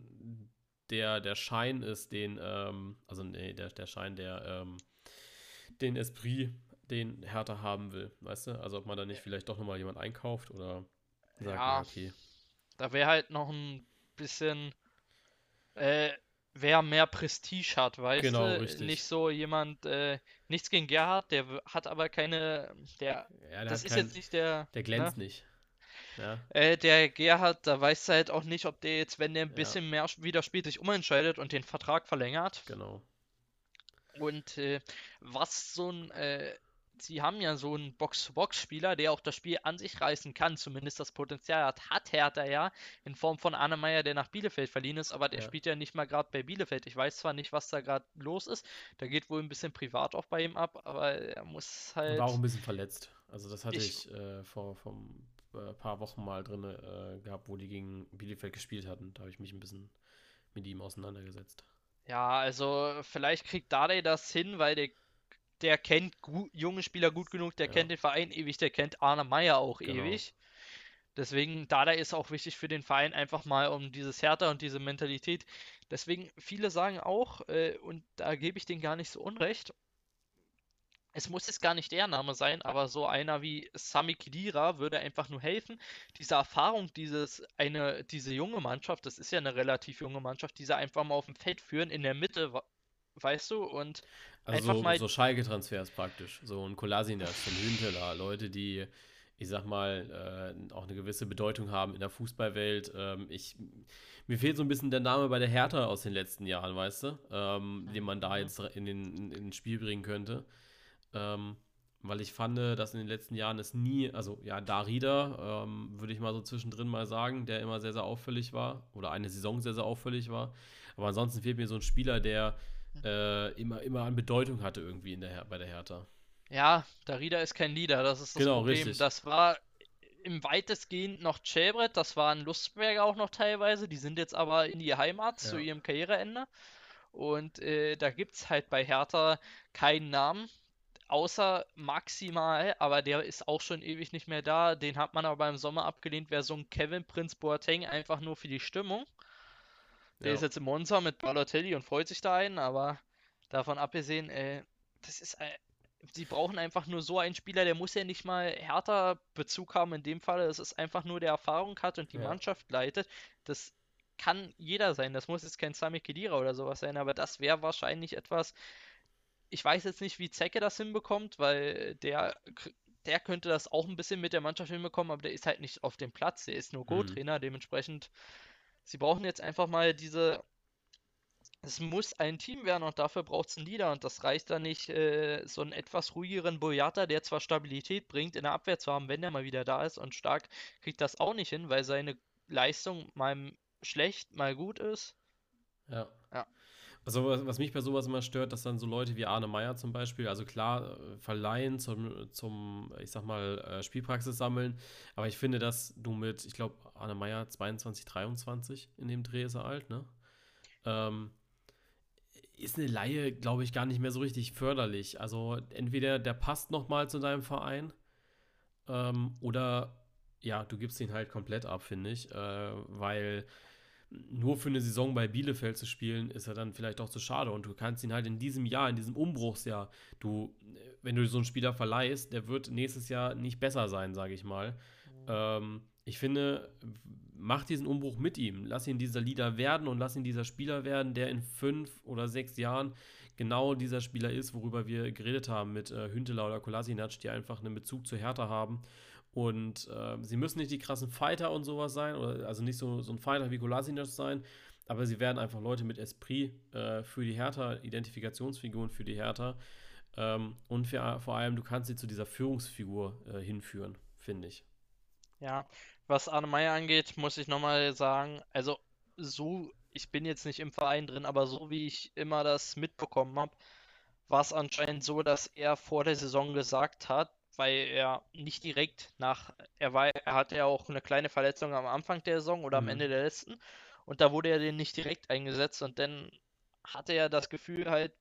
der, der Schein ist, den, ähm, also nee, der, der Schein, der ähm, den Esprit, den Hertha haben will, weißt du? Also ob man da nicht vielleicht doch nochmal jemand einkauft oder sagt, ja, okay. Da wäre halt noch ein bisschen äh, wer mehr Prestige hat, weißt genau, du? Richtig. Nicht so jemand, äh, nichts gegen Gerhard, der hat aber keine, der, ja, der das ist kein, jetzt nicht der, der glänzt ne? nicht. Ja. Äh, der Gerhard, da weißt du halt auch nicht, ob der jetzt, wenn der ein bisschen mehr wieder spielt, sich umentscheidet und den Vertrag verlängert. Genau. Und äh, was so ein äh, sie haben ja so einen Box-to-Box-Spieler, der auch das Spiel an sich reißen kann, zumindest das Potenzial hat, hat Hertha ja, in Form von Annemeyer, der nach Bielefeld verliehen ist, aber der ja. spielt ja nicht mal gerade bei Bielefeld. Ich weiß zwar nicht, was da gerade los ist, da geht wohl ein bisschen privat auch bei ihm ab, aber er muss halt. War auch ein bisschen verletzt. Also das hatte ich, ich äh, vor, ein äh, paar Wochen mal drin äh, gehabt, wo die gegen Bielefeld gespielt hatten. Da habe ich mich ein bisschen mit ihm auseinandergesetzt. Ja, also vielleicht kriegt Dade das hin, weil der der kennt gut, junge Spieler gut genug, der ja. kennt den Verein ewig, der kennt Arne Meyer auch genau. ewig. Deswegen, Dada ist auch wichtig für den Verein, einfach mal um dieses Härter und diese Mentalität. Deswegen, viele sagen auch, äh, und da gebe ich denen gar nicht so unrecht, es muss jetzt gar nicht der Name sein, aber so einer wie Sami Khedira würde einfach nur helfen. Diese Erfahrung, dieses, eine, diese junge Mannschaft, das ist ja eine relativ junge Mannschaft, diese einfach mal auf dem Feld führen, in der Mitte, weißt du, und also einfach so, mal. So Schalke-Transfers praktisch. So ein Kolasinac, so ein Hünteler, Leute, die, ich sag mal, äh, auch eine gewisse Bedeutung haben in der Fußballwelt. Ähm, ich, mir fehlt so ein bisschen der Name bei der Hertha aus den letzten Jahren, weißt du, ähm, den man da mhm. jetzt in, den, in, in Spiel bringen könnte. Ähm, weil ich fand, dass in den letzten Jahren es nie, also ja, Darida, ähm, würde ich mal so zwischendrin mal sagen, der immer sehr, sehr auffällig war oder eine Saison sehr, sehr auffällig war. Aber ansonsten fehlt mir so ein Spieler, der äh, immer, immer an Bedeutung hatte irgendwie in der, bei der Hertha. Ja, Darida ist kein Leader, das ist das genau, Problem. Richtig. Das war im weitestgehend noch Chabret, das waren Lustberger auch noch teilweise, die sind jetzt aber in die Heimat ja. zu ihrem Karriereende. Und äh, da gibt es halt bei Hertha keinen Namen, außer maximal, aber der ist auch schon ewig nicht mehr da. Den hat man aber im Sommer abgelehnt, wäre so ein Kevin Prince Boateng einfach nur für die Stimmung. Der ja. ist jetzt im Monza mit Balotelli und freut sich da ein, aber davon abgesehen, äh, das ist, äh, sie brauchen einfach nur so einen Spieler, der muss ja nicht mal härter Bezug haben in dem Fall. Es ist einfach nur der Erfahrung hat und die ja. Mannschaft leitet. Das kann jeder sein. Das muss jetzt kein Sami Kedira oder sowas sein, aber das wäre wahrscheinlich etwas. Ich weiß jetzt nicht, wie Zecke das hinbekommt, weil der der könnte das auch ein bisschen mit der Mannschaft hinbekommen, aber der ist halt nicht auf dem Platz, der ist nur. Go-Trainer, mhm. dementsprechend Sie brauchen jetzt einfach mal diese es muss ein Team werden und dafür braucht es einen Leader und das reicht dann nicht, äh, so einen etwas ruhigeren Boyata, der zwar Stabilität bringt, in der Abwehr zu haben, wenn er mal wieder da ist und stark kriegt das auch nicht hin, weil seine Leistung mal schlecht, mal gut ist. Ja. Ja. Also, was, mich bei sowas immer stört, dass dann so Leute wie Arne Meyer zum Beispiel, also klar, äh, verleihen zum, zum ich sag mal, äh, Spielpraxis sammeln, aber ich finde, dass du mit, ich glaube, Arne Meyer 22, 23 in dem Dreh ist er alt, ne? Ähm, ist eine Laie, glaube ich, gar nicht mehr so richtig förderlich. Also entweder der passt nochmal zu deinem Verein ähm, oder ja, du gibst ihn halt komplett ab, finde ich, äh, weil nur für eine Saison bei Bielefeld zu spielen, ist er dann vielleicht auch zu schade. Und du kannst ihn halt in diesem Jahr, in diesem Umbruchsjahr, du, wenn du so einen Spieler verleihst, der wird nächstes Jahr nicht besser sein, sage ich mal. Ähm, ich finde, mach diesen Umbruch mit ihm. Lass ihn dieser Leader werden und lass ihn dieser Spieler werden, der in fünf oder sechs Jahren genau dieser Spieler ist, worüber wir geredet haben mit äh, Hünteler oder Kolasinac, die einfach einen Bezug zu Hertha haben und äh, sie müssen nicht die krassen Fighter und sowas sein, oder, also nicht so, so ein Fighter wie Kolasinac sein, aber sie werden einfach Leute mit Esprit äh, für die Hertha, Identifikationsfiguren für die Hertha. Ähm, und für, vor allem, du kannst sie zu dieser Führungsfigur äh, hinführen, finde ich. Ja, was Arne Meyer angeht, muss ich nochmal sagen, also so, ich bin jetzt nicht im Verein drin, aber so wie ich immer das mitbekommen habe, war es anscheinend so, dass er vor der Saison gesagt hat, weil er nicht direkt nach, er war, er hatte ja auch eine kleine Verletzung am Anfang der Saison oder am mhm. Ende der letzten und da wurde er den nicht direkt eingesetzt und dann hatte er das Gefühl halt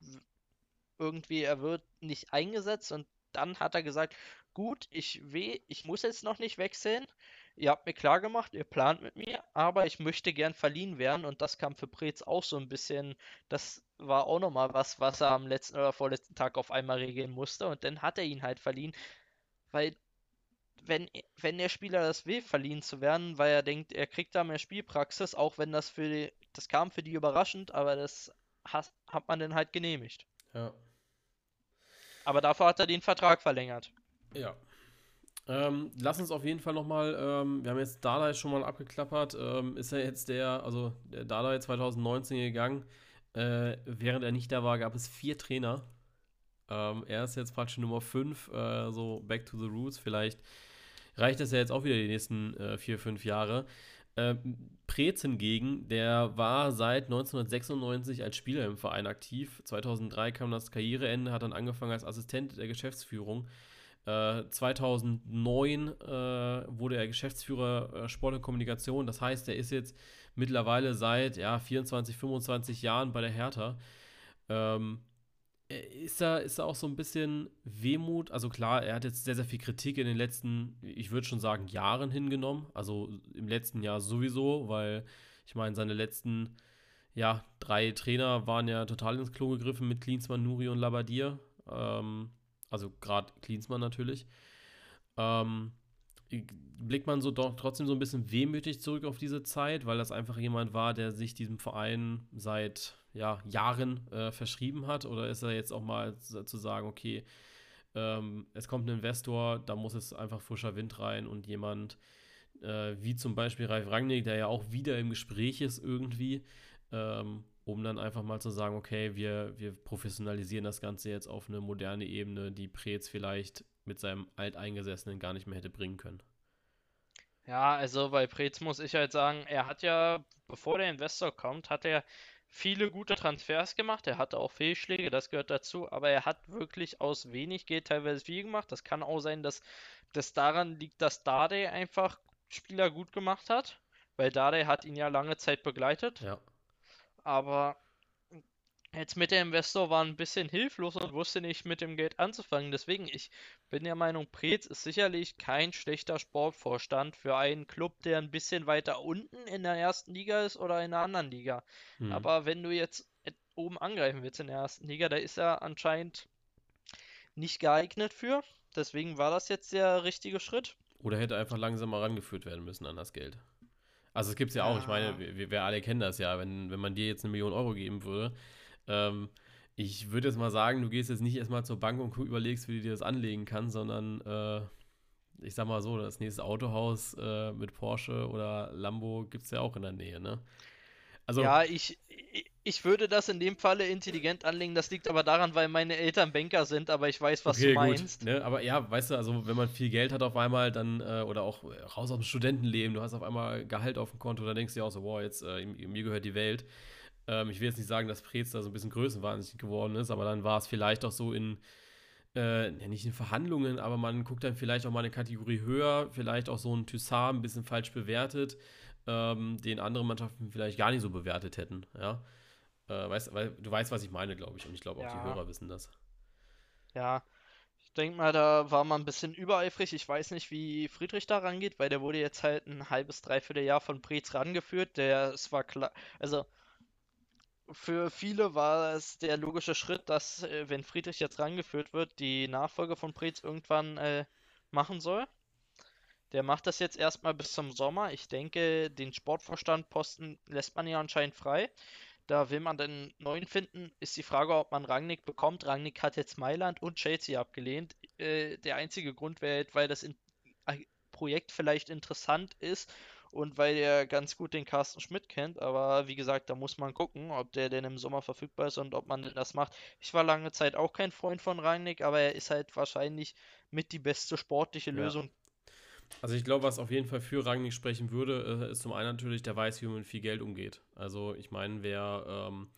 irgendwie, er wird nicht eingesetzt und dann hat er gesagt, gut, ich weh, ich muss jetzt noch nicht wechseln. Ihr habt mir klar gemacht, ihr plant mit mir, aber ich möchte gern verliehen werden und das kam für Preetz auch so ein bisschen, das war auch nochmal was, was er am letzten oder vorletzten Tag auf einmal regeln musste und dann hat er ihn halt verliehen. Weil wenn, wenn der Spieler das will, verliehen zu werden, weil er denkt, er kriegt da mehr Spielpraxis, auch wenn das für die, das kam für die überraschend, aber das hat, hat man dann halt genehmigt. Ja. Aber dafür hat er den Vertrag verlängert. Ja. Ähm, lass uns auf jeden Fall nochmal, ähm, wir haben jetzt Dardai schon mal abgeklappert, ähm, ist er jetzt der, also der Dardai 2019 gegangen, äh, während er nicht da war, gab es vier Trainer, ähm, er ist jetzt praktisch Nummer 5, äh, so back to the roots. Vielleicht reicht das ja jetzt auch wieder die nächsten äh, vier, fünf Jahre. Ähm, Preetz hingegen, der war seit 1996 als Spieler im Verein aktiv. 2003 kam das Karriereende, hat dann angefangen als Assistent der Geschäftsführung. Äh, 2009 äh, wurde er Geschäftsführer äh, Sport und Kommunikation. Das heißt, er ist jetzt mittlerweile seit ja, 24, 25 Jahren bei der Hertha. Ähm, ist da, ist da auch so ein bisschen Wehmut? Also klar, er hat jetzt sehr, sehr viel Kritik in den letzten, ich würde schon sagen, Jahren hingenommen. Also im letzten Jahr sowieso, weil ich meine, seine letzten, ja, drei Trainer waren ja total ins Klo gegriffen mit Klinsmann, Nuri und Labadier. Ähm, also gerade Klinsmann natürlich. Ähm, blickt man so doch trotzdem so ein bisschen wehmütig zurück auf diese Zeit, weil das einfach jemand war, der sich diesem Verein seit ja, Jahren äh, verschrieben hat? Oder ist er jetzt auch mal zu sagen, okay, ähm, es kommt ein Investor, da muss es einfach frischer Wind rein und jemand äh, wie zum Beispiel Ralf Rangnick, der ja auch wieder im Gespräch ist irgendwie, ähm, um dann einfach mal zu sagen, okay, wir, wir professionalisieren das Ganze jetzt auf eine moderne Ebene, die Preetz vielleicht mit seinem Alteingesessenen gar nicht mehr hätte bringen können. Ja, also bei Preetz muss ich halt sagen, er hat ja, bevor der Investor kommt, hat er viele gute Transfers gemacht. Er hatte auch Fehlschläge, das gehört dazu, aber er hat wirklich aus wenig Geld teilweise viel gemacht. Das kann auch sein, dass das daran liegt, dass Dade einfach Spieler gut gemacht hat, weil Dade hat ihn ja lange Zeit begleitet. Ja. Aber Jetzt mit der Investor war ein bisschen hilflos und wusste nicht mit dem Geld anzufangen. Deswegen, ich bin der Meinung, Preetz ist sicherlich kein schlechter Sportvorstand für einen Club, der ein bisschen weiter unten in der ersten Liga ist oder in einer anderen Liga. Hm. Aber wenn du jetzt oben angreifen willst in der ersten Liga, da ist er anscheinend nicht geeignet für. Deswegen war das jetzt der richtige Schritt. Oder hätte einfach langsamer rangeführt werden müssen an das Geld. Also es gibt es ja auch, ja. ich meine, wir, wir alle kennen das ja, wenn, wenn man dir jetzt eine Million Euro geben würde, ähm, ich würde jetzt mal sagen, du gehst jetzt nicht erstmal zur Bank und überlegst, wie du dir das anlegen kannst, sondern äh, ich sag mal so, das nächste Autohaus äh, mit Porsche oder Lambo gibt es ja auch in der Nähe, ne? Also, ja, ich, Ich würde das in dem Falle intelligent anlegen. Das liegt aber daran, weil meine Eltern Banker sind, aber ich weiß, was okay, du meinst. Gut, ne? Aber ja, weißt du, also wenn man viel Geld hat auf einmal, dann, äh, oder auch raus aus dem Studentenleben, du hast auf einmal Gehalt auf dem Konto, dann denkst du dir auch so, wow, jetzt, äh, mir gehört die Welt. Ähm, ich will jetzt nicht sagen, dass Preetz da so ein bisschen größenwahnsinnig geworden ist, aber dann war es vielleicht auch so in, äh, ja, nicht in Verhandlungen, aber man guckt dann vielleicht auch mal eine Kategorie höher, vielleicht auch so ein Thyssar ein bisschen falsch bewertet, ähm, den andere Mannschaften vielleicht gar nicht so bewertet hätten, ja. Äh, weißt, weil, du weißt, was ich meine, glaube ich. Und ich glaube auch ja. die Hörer wissen das. Ja, ich denke mal, da war man ein bisschen übereifrig. Ich weiß nicht, wie Friedrich da rangeht, weil der wurde jetzt halt ein halbes, dreiviertel Jahr von Preetz rangeführt. Der, es war klar, also für viele war es der logische Schritt, dass, äh, wenn Friedrich jetzt rangeführt wird, die Nachfolge von Preetz irgendwann äh, machen soll. Der macht das jetzt erstmal bis zum Sommer. Ich denke, den Sportvorstandposten lässt man ja anscheinend frei. Da will man den neuen finden. Ist die Frage, ob man Rangnick bekommt. Rangnick hat jetzt Mailand und Chelsea abgelehnt. Äh, der einzige Grund wäre, weil das in Projekt vielleicht interessant ist und weil er ganz gut den Carsten Schmidt kennt. Aber wie gesagt, da muss man gucken, ob der denn im Sommer verfügbar ist und ob man das macht. Ich war lange Zeit auch kein Freund von Rangnick, aber er ist halt wahrscheinlich mit die beste sportliche Lösung, ja. Also ich glaube, was auf jeden Fall für Rangnick sprechen würde, äh, ist zum einen natürlich, der weiß, wie man mit viel Geld umgeht. Also ich meine, wer ähm,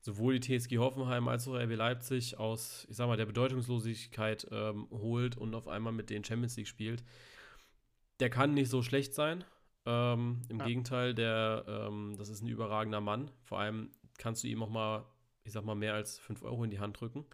sowohl die TSG Hoffenheim als auch RB Leipzig aus, ich sag mal, der Bedeutungslosigkeit ähm, holt und auf einmal mit den Champions League spielt, der kann nicht so schlecht sein. Ähm, Im ja. Gegenteil, der, ähm, das ist ein überragender Mann. Vor allem kannst du ihm auch mal, ich sag mal, mehr als 5 Euro in die Hand drücken.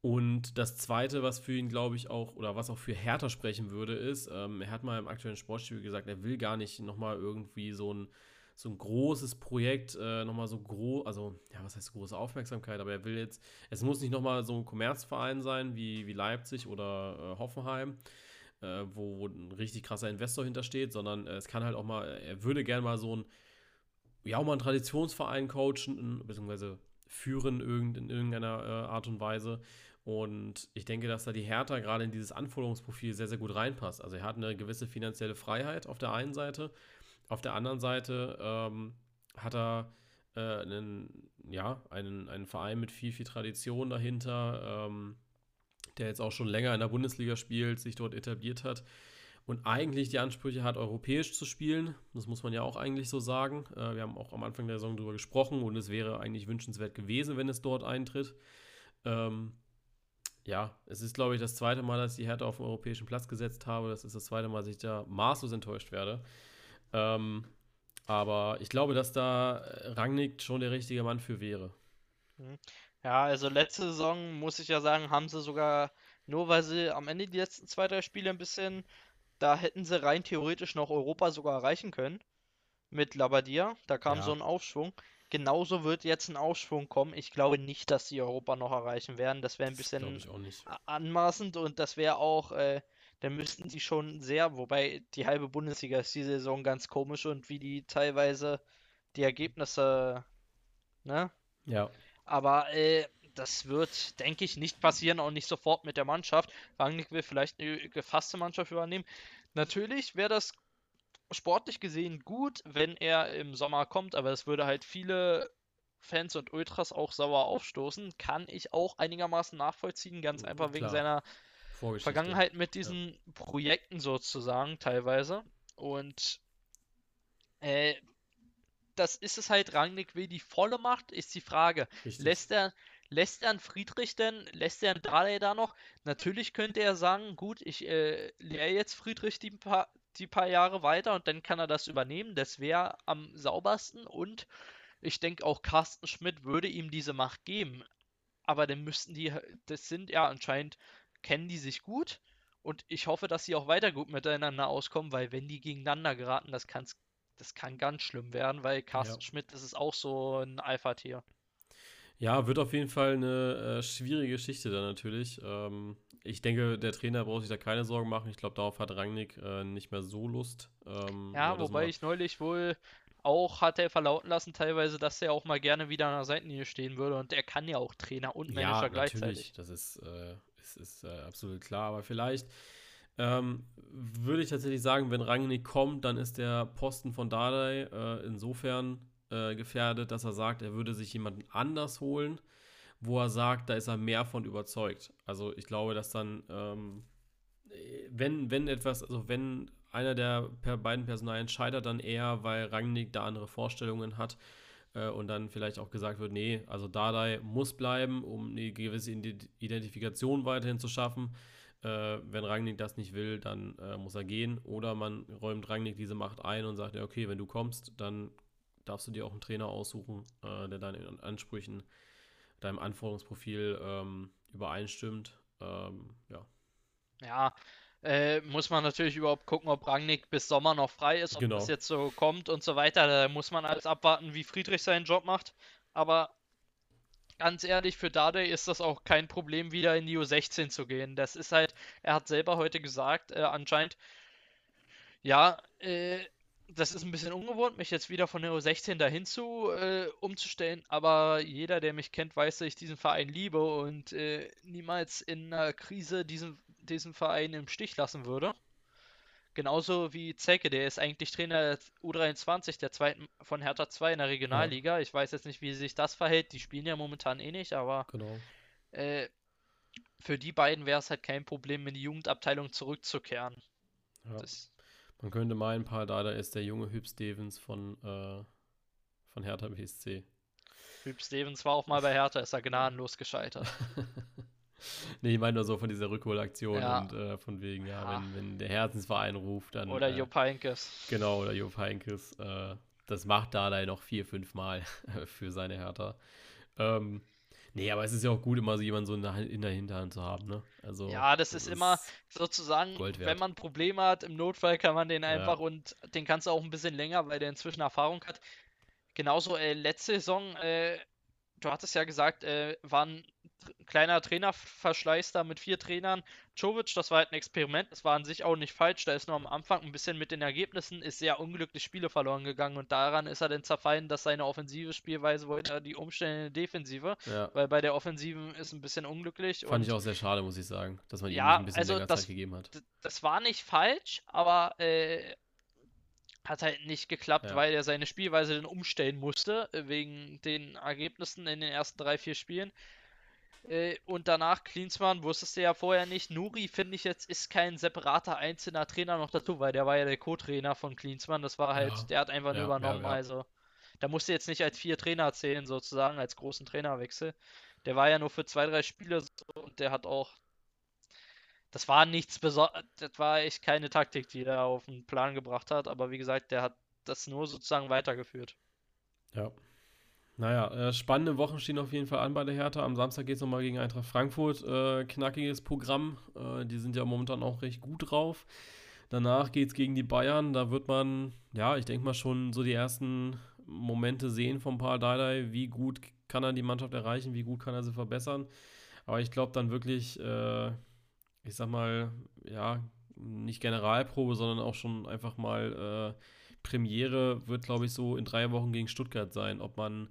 Und das Zweite, was für ihn, glaube ich, auch, oder was auch für Hertha sprechen würde, ist, ähm, er hat mal im aktuellen Sportstudio gesagt, er will gar nicht nochmal irgendwie so ein, so ein großes Projekt, äh, nochmal so groß, also, ja, was heißt große Aufmerksamkeit, aber er will jetzt, es muss nicht nochmal so ein Kommerzverein sein wie, wie Leipzig oder äh, Hoffenheim, äh, wo, wo, ein richtig krasser Investor hintersteht, sondern äh, es kann halt auch mal, er würde gerne mal so ein, ja, auch mal einen Traditionsverein coachen, beziehungsweise führen in irgendeiner äh, Art und Weise und ich denke, dass da die Hertha gerade in dieses Anforderungsprofil sehr, sehr gut reinpasst. Also er hat eine gewisse finanzielle Freiheit auf der einen Seite. Auf der anderen Seite ähm, hat er äh, einen, ja, einen, einen Verein mit viel, viel Tradition dahinter, ähm, der jetzt auch schon länger in der Bundesliga spielt, sich dort etabliert hat und eigentlich die Ansprüche hat, europäisch zu spielen. Das muss man ja auch eigentlich so sagen. Äh, wir haben auch am Anfang der Saison darüber gesprochen und es wäre eigentlich wünschenswert gewesen, wenn es dort eintritt. Ähm, ja, es ist, glaube ich, das zweite Mal, dass ich die Hertha auf den europäischen Platz gesetzt habe. Das ist das zweite Mal, dass ich da maßlos enttäuscht werde. Ähm, aber ich glaube, dass da Rangnick schon der richtige Mann für wäre. Ja, also letzte Saison, muss ich ja sagen, haben sie sogar, nur weil sie am Ende die letzten zwei, drei Spiele ein bisschen, da hätten sie rein theoretisch noch Europa sogar erreichen können. Mit Labadia. Da kam ja. so ein Aufschwung. Genauso wird jetzt ein Aufschwung kommen. Ich glaube nicht, dass sie Europa noch erreichen werden. Das wäre ein bisschen anmaßend und das wäre auch, äh, dann müssten sie schon sehr, wobei die halbe Bundesliga ist die Saison ganz komisch und wie die teilweise die Ergebnisse, ne? Ja. Aber äh, das wird, denke ich, nicht passieren, auch nicht sofort mit der Mannschaft. Rangnick will vielleicht eine gefasste Mannschaft übernehmen. Natürlich wäre das sportlich gesehen gut, wenn er im Sommer kommt, aber es würde halt viele Fans und Ultras auch sauer aufstoßen. Kann ich auch einigermaßen nachvollziehen, ganz einfach Klar. wegen seiner Vergangenheit mit diesen ja. Projekten sozusagen teilweise. Und äh, das ist es halt, Rangnick will die volle Macht, ist die Frage. Richtig. Lässt er, lässt er einen Friedrich denn, lässt er einen Dardai da noch? Natürlich könnte er sagen, gut, ich äh, lehre jetzt Friedrich die paar, die paar Jahre weiter und dann kann er das übernehmen. Das wäre am saubersten und ich denke auch Carsten Schmidt würde ihm diese Macht geben. Aber dann müssten die, das sind ja anscheinend, kennen die sich gut und ich hoffe, dass sie auch weiter gut miteinander auskommen, weil wenn die gegeneinander geraten, das, kann's, das kann ganz schlimm werden, weil Carsten ja. Schmidt, das ist auch so ein Alpha-Tier. Ja, wird auf jeden Fall eine äh, schwierige Geschichte dann natürlich. Ähm, ich denke, der Trainer braucht sich da keine Sorgen machen. Ich glaube, darauf hat Rangnick äh, nicht mehr so Lust. Ähm, ja, wobei ich neulich wohl auch hat er verlauten lassen, teilweise, dass er auch mal gerne wieder an der Seitenlinie stehen würde und er kann ja auch Trainer und Manager ja, gleichzeitig. Das ist, äh, ist, ist äh, absolut klar, aber vielleicht ähm, würde ich tatsächlich sagen, wenn Rangnick kommt, dann ist der Posten von Dardai äh, insofern äh, gefährdet, dass er sagt, er würde sich jemanden anders holen, wo er sagt, da ist er mehr von überzeugt. Also ich glaube, dass dann, ähm, wenn, wenn etwas, also wenn einer der beiden Personalien scheitert, dann eher, weil Rangnick da andere Vorstellungen hat äh, und dann vielleicht auch gesagt wird, nee, also Dardai muss bleiben, um eine gewisse Identifikation weiterhin zu schaffen. Äh, wenn Rangnick das nicht will, dann äh, muss er gehen. Oder man räumt Rangnick diese Macht ein und sagt, ja, okay, wenn du kommst, dann darfst du dir auch einen Trainer aussuchen, äh, der deinen Ansprüchen, deinem Anforderungsprofil ähm, übereinstimmt. Ähm, ja. Ja, äh, muss man natürlich überhaupt gucken, ob Rangnick bis Sommer noch frei ist, ob Genau. das jetzt so kommt und so weiter. Da muss man alles abwarten, wie Friedrich seinen Job macht. Aber ganz ehrlich, für Dardai ist das auch kein Problem, wieder in die U16 zu gehen. Das ist halt, er hat selber heute gesagt, äh, anscheinend, ja, äh, das ist ein bisschen ungewohnt, mich jetzt wieder von der U16 dahin zu äh, umzustellen, aber jeder, der mich kennt, weiß, dass ich diesen Verein liebe und äh, niemals in einer Krise diesen, diesen Verein im Stich lassen würde. Genauso wie Zecke, der ist eigentlich Trainer der U23, der zweiten von Hertha 2 in der Regionalliga. Ich weiß jetzt nicht, wie sich das verhält. Die spielen ja momentan eh nicht, aber Genau. äh, für die beiden wäre es halt kein Problem, in die Jugendabteilung zurückzukehren. Ja. Man könnte meinen, Paul Dada ist der junge Hüb Stevens von, äh, von Hertha BSC. Hüb Stevens war auch mal bei Hertha, ist er gnadenlos gescheitert. nee, ich meine nur so von dieser Rückholaktion Ja. und äh, von wegen, ja, Ja. wenn, wenn der Herzensverein ruft, dann. Oder äh, Jupp Heynckes. Genau, oder Jupp Heynckes. Äh, das macht Dardai noch vier, fünf Mal für seine Hertha. Ähm, nee, aber es ist ja auch gut, immer so jemanden so in der, in der Hinterhand zu haben, ne? Also, Ja, das ist immer sozusagen, wenn man Probleme hat, im Notfall kann man den Ja. einfach und den kannst du auch ein bisschen länger, weil der inzwischen Erfahrung hat. Genauso äh, letzte Saison, äh, du hattest ja gesagt, äh, war ein tr- kleiner Trainerverschleiß da mit vier Trainern. Czovic, das war halt ein Experiment, das war an sich auch nicht falsch. Da ist nur am Anfang ein bisschen mit den Ergebnissen, ist sehr unglücklich Spiele verloren gegangen und daran ist er dann zerfallen, dass seine offensive Spielweise wollte er die umstellen in die Defensive, ja, weil bei der Offensiven ist ein bisschen unglücklich fand ich auch sehr schade, muss ich sagen, dass man ihm Ja, nicht ein bisschen also länger das- Zeit gegeben hat. das war nicht falsch, aber äh, hat halt nicht geklappt, Ja. weil er seine Spielweise dann umstellen musste, äh, wegen den Ergebnissen in den ersten drei, vier Spielen. Äh, und danach Klinsmann wusstest du ja vorher nicht. Nuri, finde ich jetzt, ist kein separater einzelner Trainer noch dazu, weil der war ja der Co-Trainer von Klinsmann. Das war halt, Ja. der hat einfach nur Ja, übernommen. ja. Also, da musste jetzt nicht als vier Trainer zählen, sozusagen, als großen Trainerwechsel. Der war ja nur für zwei, drei Spiele so und der hat auch das war nichts Besonderes, das war echt keine Taktik, die er auf den Plan gebracht hat, aber wie gesagt, der hat das nur sozusagen weitergeführt. Ja. Naja, äh, spannende Wochen stehen auf jeden Fall an bei der Hertha. Am Samstag geht es nochmal gegen Eintracht Frankfurt. Äh, knackiges Programm. Äh, die sind ja momentan auch recht gut drauf. Danach geht es gegen die Bayern. Da wird man, ja, ich denke mal schon so die ersten Momente sehen von Paul Dardai. Wie gut kann er die Mannschaft erreichen? Wie gut kann er sie verbessern? Aber ich glaube dann wirklich, äh, ich sag mal, ja, nicht Generalprobe, sondern auch schon einfach mal äh, Premiere wird, glaube ich, so in drei Wochen gegen Stuttgart sein. Ob man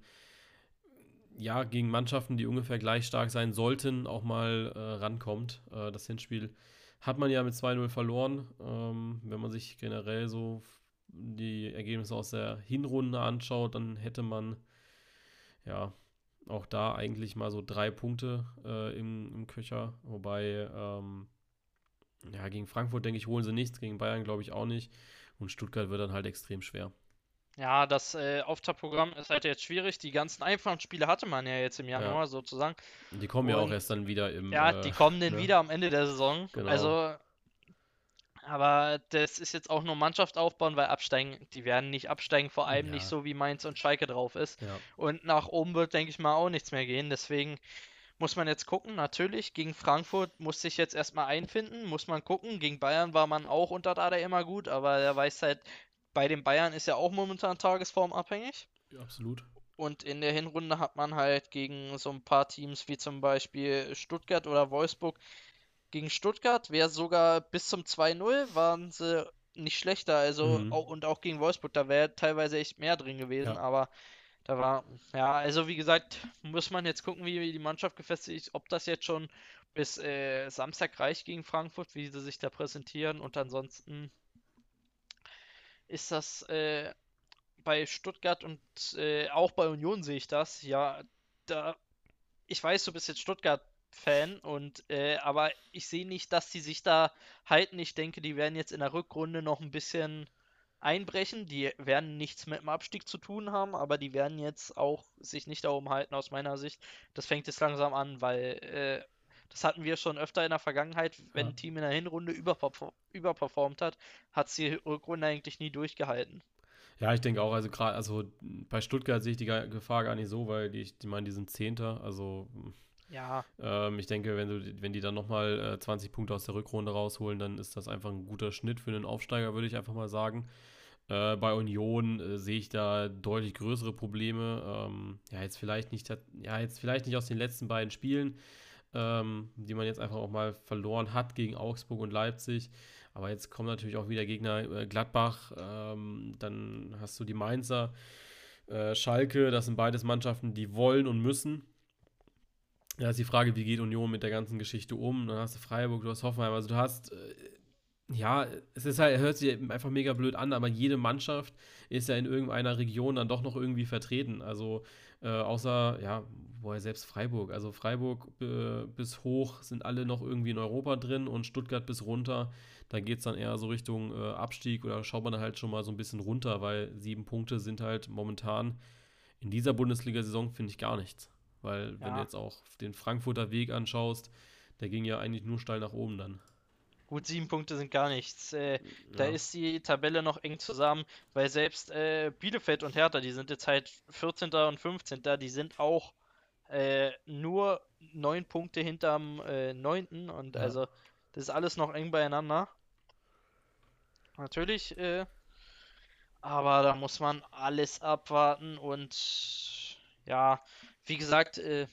ja gegen Mannschaften, die ungefähr gleich stark sein sollten, auch mal äh, rankommt. Äh, das Hinspiel hat man ja mit 2-0 verloren. Ähm, wenn man sich generell so die Ergebnisse aus der Hinrunde anschaut, dann hätte man ja auch da eigentlich mal so drei Punkte äh, im, im Köcher. Wobei, ähm, ja, gegen Frankfurt, denke ich, holen sie nichts, gegen Bayern glaube ich auch nicht. Und Stuttgart wird dann halt extrem schwer. Ja, das äh, Auftaktprogramm ist halt jetzt schwierig. Die ganzen einfachen Spiele hatte man ja jetzt im Januar sozusagen. Die kommen ja auch Und- erst dann wieder im. Ja, äh, die kommen dann ne? wieder am Ende der Saison. Genau. Also, aber das ist jetzt auch nur Mannschaft aufbauen, weil absteigen, die werden nicht absteigen, vor allem Ja. nicht so wie Mainz und Schalke drauf ist. Ja, Und nach oben wird, denke ich mal, auch nichts mehr gehen. Deswegen muss man jetzt gucken. Natürlich, gegen Frankfurt muss sich jetzt erstmal einfinden, muss man gucken. Gegen Bayern war man auch unter Dada immer gut, aber er weiß halt, bei den Bayern ist ja auch momentan Tagesform abhängig. absolut. Und in der Hinrunde hat man halt gegen so ein paar Teams wie zum Beispiel Stuttgart oder Wolfsburg. Gegen Stuttgart wäre sogar bis zum 2-0 waren sie nicht schlechter. Also Mhm. auch, und auch gegen Wolfsburg, da wäre teilweise echt mehr drin gewesen. Ja. Aber da war, ja, also wie gesagt, muss man jetzt gucken, wie die Mannschaft gefestigt ist, ob das jetzt schon bis äh, Samstag reicht gegen Frankfurt, wie sie sich da präsentieren. Und ansonsten ist das äh, bei Stuttgart und äh, auch bei Union sehe ich das. Ja, da, ich weiß, du bist jetzt Stuttgart-Fan und äh, aber ich sehe nicht, dass die sich da halten. Ich denke, die werden jetzt in der Rückrunde noch ein bisschen einbrechen. Die werden nichts mit dem Abstieg zu tun haben, aber die werden jetzt auch sich nicht darum halten, aus meiner Sicht. Das fängt jetzt langsam an, weil äh, das hatten wir schon öfter in der Vergangenheit, wenn ja. ein Team in der Hinrunde überperform überperformt hat, hat sie die Rückrunde eigentlich nie durchgehalten. Ja, ich denke auch, also gerade, also bei Stuttgart sehe ich die Gefahr gar nicht so, weil die, ich meine, die sind Zehnter, also ja. Ähm, ich denke, wenn, du, wenn die dann nochmal äh, 20 Punkte aus der Rückrunde rausholen, dann ist das einfach ein guter Schnitt für einen Aufsteiger, würde ich einfach mal sagen. Äh, bei Union äh, sehe ich da deutlich größere Probleme. Ähm, ja, jetzt vielleicht nicht, ja, jetzt vielleicht nicht aus den letzten beiden Spielen, ähm, die man jetzt einfach auch mal verloren hat gegen Augsburg und Leipzig. Aber jetzt kommen natürlich auch wieder Gegner äh, Gladbach, ähm, dann hast du die Mainzer, äh, Schalke, das sind beides Mannschaften, die wollen und müssen. Ja, ist die Frage, wie geht Union mit der ganzen Geschichte um? Dann hast du Freiburg, du hast Hoffenheim, also du hast, äh, ja, es ist halt, hört sich einfach mega blöd an, aber jede Mannschaft ist ja in irgendeiner Region dann doch noch irgendwie vertreten. Also äh, außer, ja, woher selbst Freiburg. Also Freiburg äh, bis hoch sind alle noch irgendwie in Europa drin und Stuttgart bis runter. Da geht es dann eher so Richtung äh, Abstieg oder schaut man halt schon mal so ein bisschen runter, weil sieben Punkte sind halt momentan in dieser Bundesliga-Saison, finde ich, gar nichts. Weil, ja. wenn du jetzt auch den Frankfurter Weg anschaust, der ging ja eigentlich nur steil nach oben dann. Gut, sieben Punkte sind gar nichts. Äh, ja. Da ist die Tabelle noch eng zusammen, weil selbst äh, Bielefeld und Hertha, die sind jetzt halt 14. und 15. Die sind auch äh, nur neun Punkte hinterm äh, 9. Und ja. also, das ist alles noch eng beieinander. Natürlich, äh, aber da muss man alles abwarten und ja, wie gesagt, äh,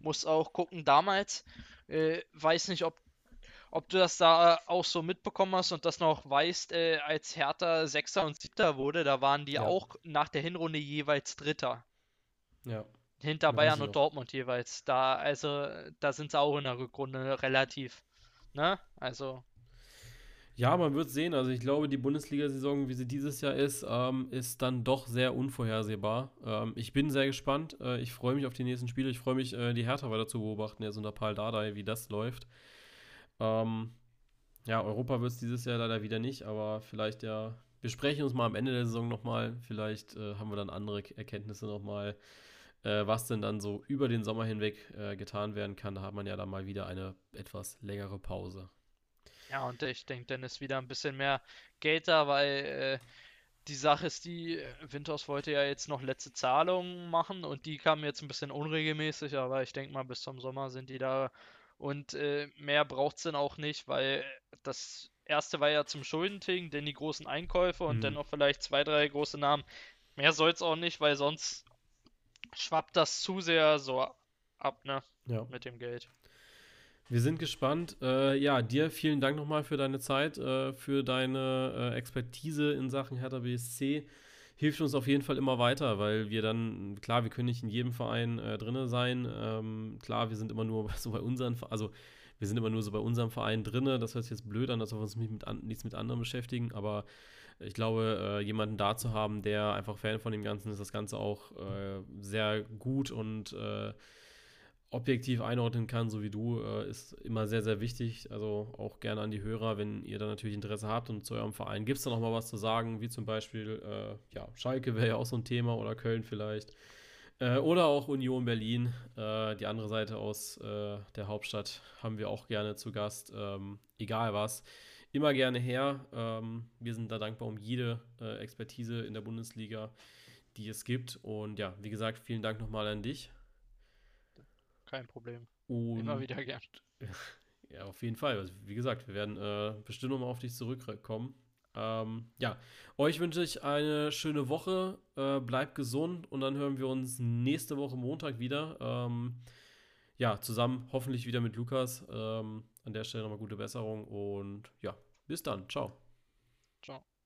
muss auch gucken, damals, äh, weiß nicht, ob, ob du das da auch so mitbekommen hast und das noch weißt, äh, als Hertha Sechster und Siebter wurde, da waren die ja. auch nach der Hinrunde jeweils Dritter. Ja. Hinter Bayern und Dortmund jeweils. Da, also, da sind sie auch in der Rückrunde relativ. Ne? Also. Ja, man wird sehen. Also ich glaube, die Bundesliga-Saison, wie sie dieses Jahr ist, ähm, ist dann doch sehr unvorhersehbar. Ähm, ich bin sehr gespannt. Äh, ich freue mich auf die nächsten Spiele. Ich freue mich, äh, die Hertha weiter zu beobachten, jetzt unter Paul Dardai, wie das läuft. Ähm, ja, Europa wird es dieses Jahr leider wieder nicht, aber vielleicht ja, wir sprechen uns mal am Ende der Saison nochmal. Vielleicht äh, haben wir dann andere Erkenntnisse nochmal, äh, was denn dann so über den Sommer hinweg äh, getan werden kann. Da hat man ja dann mal wieder eine etwas längere Pause. Ja, und ich denke, dann ist wieder ein bisschen mehr Geld da, weil äh, die Sache ist die, Winters wollte ja jetzt noch letzte Zahlungen machen und die kamen jetzt ein bisschen unregelmäßig, aber ich denke mal, bis zum Sommer sind die da und äh, mehr braucht es dann auch nicht, weil das erste war ja zum Schuldentilgen, dann die großen Einkäufe und mhm. dann noch vielleicht zwei, drei große Namen. Mehr soll es auch nicht, weil sonst schwappt das zu sehr so ab, ne? Ja. Mit dem Geld. Wir sind gespannt. Äh, ja, dir vielen Dank nochmal für deine Zeit, äh, für deine äh, Expertise in Sachen Hertha BSC. Hilft uns auf jeden Fall immer weiter, weil wir dann, klar, wir können nicht in jedem Verein äh, drin sein. Ähm, klar, wir sind immer nur so bei unseren, also wir sind immer nur so bei unserem Verein drin. Das hört sich jetzt blöd an, dass wir uns mit an, nichts mit anderen beschäftigen, aber ich glaube, äh, jemanden da zu haben, der einfach Fan von dem Ganzen ist, das Ganze auch äh, sehr gut und äh, objektiv einordnen kann, so wie du, äh, ist immer sehr, sehr wichtig. Also auch gerne an die Hörer, wenn ihr da natürlich Interesse habt und zu eurem Verein gibt es da noch mal was zu sagen, wie zum Beispiel, äh, ja, Schalke wäre ja auch so ein Thema oder Köln vielleicht. Äh, oder auch Union Berlin, äh, die andere Seite aus äh, der Hauptstadt haben wir auch gerne zu Gast. Ähm, egal was, immer gerne her. Ähm, wir sind da dankbar um jede äh, Expertise in der Bundesliga, die es gibt. Und ja, wie gesagt, vielen Dank nochmal an dich. Kein Problem. Und Immer wieder gern. Ja, auf jeden Fall. Also, wie gesagt, wir werden äh, bestimmt nochmal auf dich zurückkommen. Ähm, ja, euch wünsche ich eine schöne Woche. Äh, bleibt gesund und dann hören wir uns nächste Woche Montag wieder. Ähm, ja, zusammen hoffentlich wieder mit Lukas. Ähm, an der Stelle nochmal gute Besserung und ja, bis dann. Ciao. Ciao.